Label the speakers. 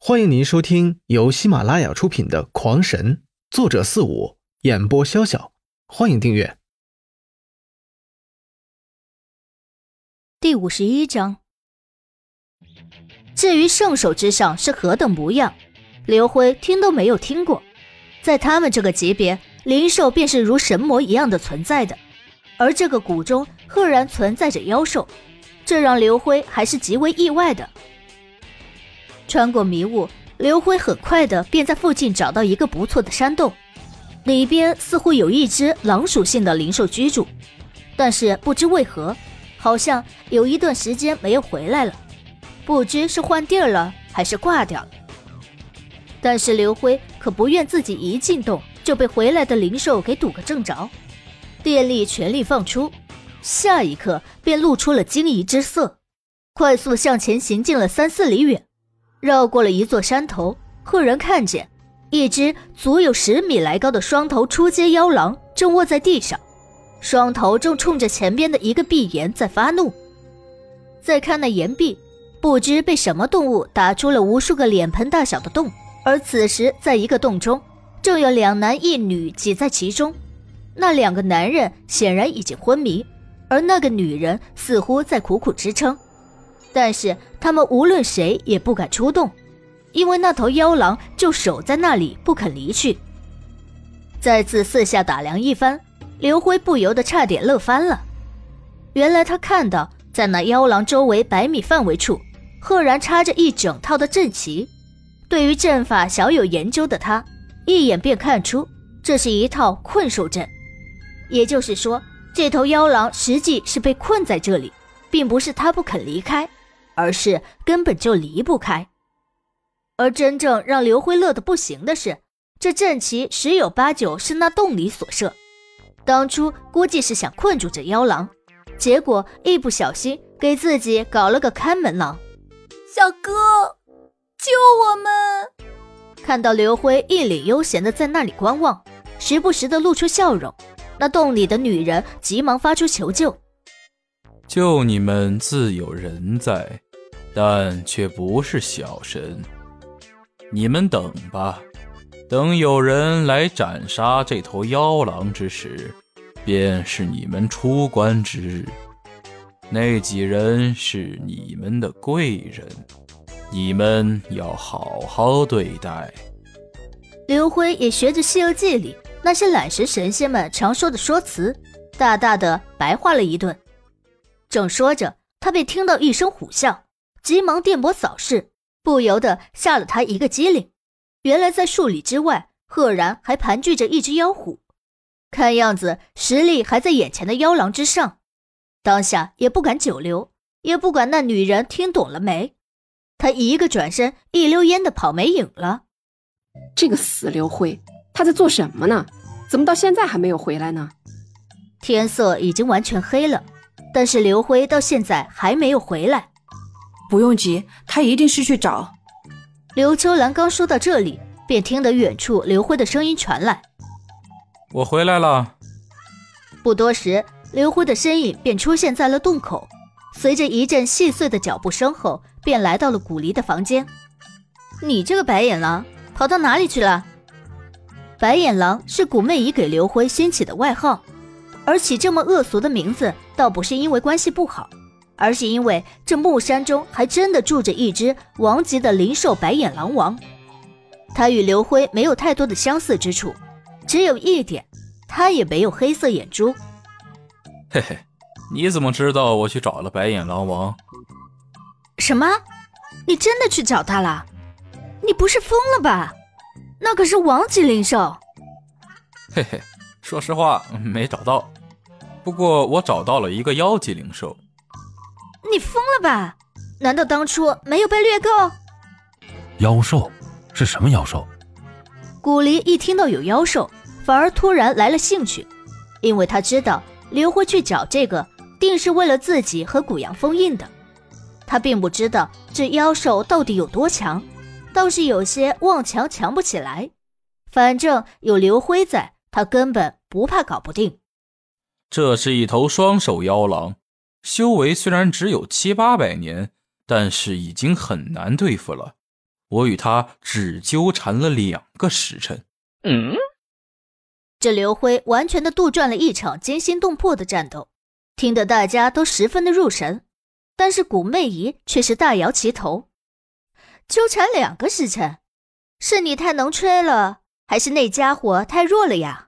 Speaker 1: 欢迎您收听由喜马拉雅出品的《狂神》，作者四五，演播潇潇。欢迎订阅。
Speaker 2: 第五十一章。至于圣手之上是何等模样，刘辉听都没有听过。在他们这个级别，灵兽便是如神魔一样的存在的，而这个谷中赫然存在着妖兽，这让刘辉还是极为意外的。穿过迷雾，刘辉很快的便在附近找到一个不错的山洞，里边似乎有一只狼属性的灵兽居住，但是不知为何，好像有一段时间没有回来了，不知是换地儿了还是挂掉了。但是刘辉可不愿自己一进洞就被回来的灵兽给堵个正着，电力全力放出，下一刻便露出了惊疑之色，快速向前行进了三四里远。绕过了一座山头，赫然看见一只足有十米来高的双头出阶妖狼正卧在地上，双头正冲着前边的一个壁岩在发怒。再看那岩壁，不知被什么动物打出了无数个脸盆大小的洞，而此时在一个洞中，正有两男一女挤在其中。那两个男人显然已经昏迷，而那个女人似乎在苦苦支撑。但是他们无论谁也不敢出动，因为那头妖狼就守在那里不肯离去。再次四下打量一番，刘辉不由得差点乐翻了。原来他看到在那妖狼周围百米范围处，赫然插着一整套的阵旗。对于阵法小有研究的他，一眼便看出这是一套困兽阵。也就是说，这头妖狼实际是被困在这里，并不是他不肯离开。而是根本就离不开，而真正让刘辉乐得不行的是，这阵旗十有八九是那洞里所设，当初估计是想困住这妖狼，结果一不小心给自己搞了个看门狼。
Speaker 3: 小哥，救我们！
Speaker 2: 看到刘辉一脸悠闲的在那里观望，时不时的露出笑容，那洞里的女人急忙发出求救：“
Speaker 4: 救你们自有人在。”但却不是小神，你们等吧，等有人来斩杀这头妖狼之时，便是你们出关之日。那几人是你们的贵人，你们要好好对待。
Speaker 2: 刘辉也学着《西游记》里那些懒神神仙们常说的说辞，大大的白话了一顿。正说着，他便听到一声虎啸。急忙电波扫视，不由得吓了他一个机灵。原来在数里之外，赫然还盘踞着一只妖虎，看样子实力还在眼前的妖狼之上。当下也不敢久留，也不管那女人听懂了没，他一个转身，一溜烟的跑没影了。
Speaker 5: 这个死刘辉，他在做什么呢？怎么到现在还没有回来呢？
Speaker 2: 天色已经完全黑了，但是刘辉到现在还没有回来。
Speaker 6: 不用急，他一定是去找。
Speaker 2: 刘秋兰刚说到这里，便听得远处刘辉的声音传来：“
Speaker 4: 我回来了。”
Speaker 2: 不多时，刘辉的身影便出现在了洞口，随着一阵细碎的脚步声后，便来到了古离的房间。“你这个白眼狼，跑到哪里去了？”白眼狼是古媚姨给刘辉先起的外号，而起这么恶俗的名字，倒不是因为关系不好。而是因为这木山中还真的住着一只王级的灵兽白眼狼王，他与刘辉没有太多的相似之处，只有一点，他也没有黑色眼珠。
Speaker 4: 嘿嘿，你怎么知道我去找了白眼狼王？
Speaker 2: 什么？你真的去找他了？你不是疯了吧？那可是王级灵兽。
Speaker 4: 嘿嘿，说实话没找到，不过我找到了一个妖级灵兽。
Speaker 2: 你疯了吧？难道当初没有被掠购？
Speaker 7: 妖兽是什么妖兽？
Speaker 2: 古离一听到有妖兽，反而突然来了兴趣，因为他知道刘辉去找这个，定是为了自己和古阳封印的。他并不知道这妖兽到底有多强，倒是有些望强强不起来。反正有刘辉在，他根本不怕搞不定。
Speaker 4: 这是一头双手妖狼。修为虽然只有七八百年，但是已经很难对付了。我与他只纠缠了两个时辰。
Speaker 2: 嗯，这刘辉完全的杜撰了一场惊心动魄的战斗，听得大家都十分的入神。但是古媚姨却是大摇其头：“纠缠两个时辰，是你太能吹了，还是那家伙太弱了呀？”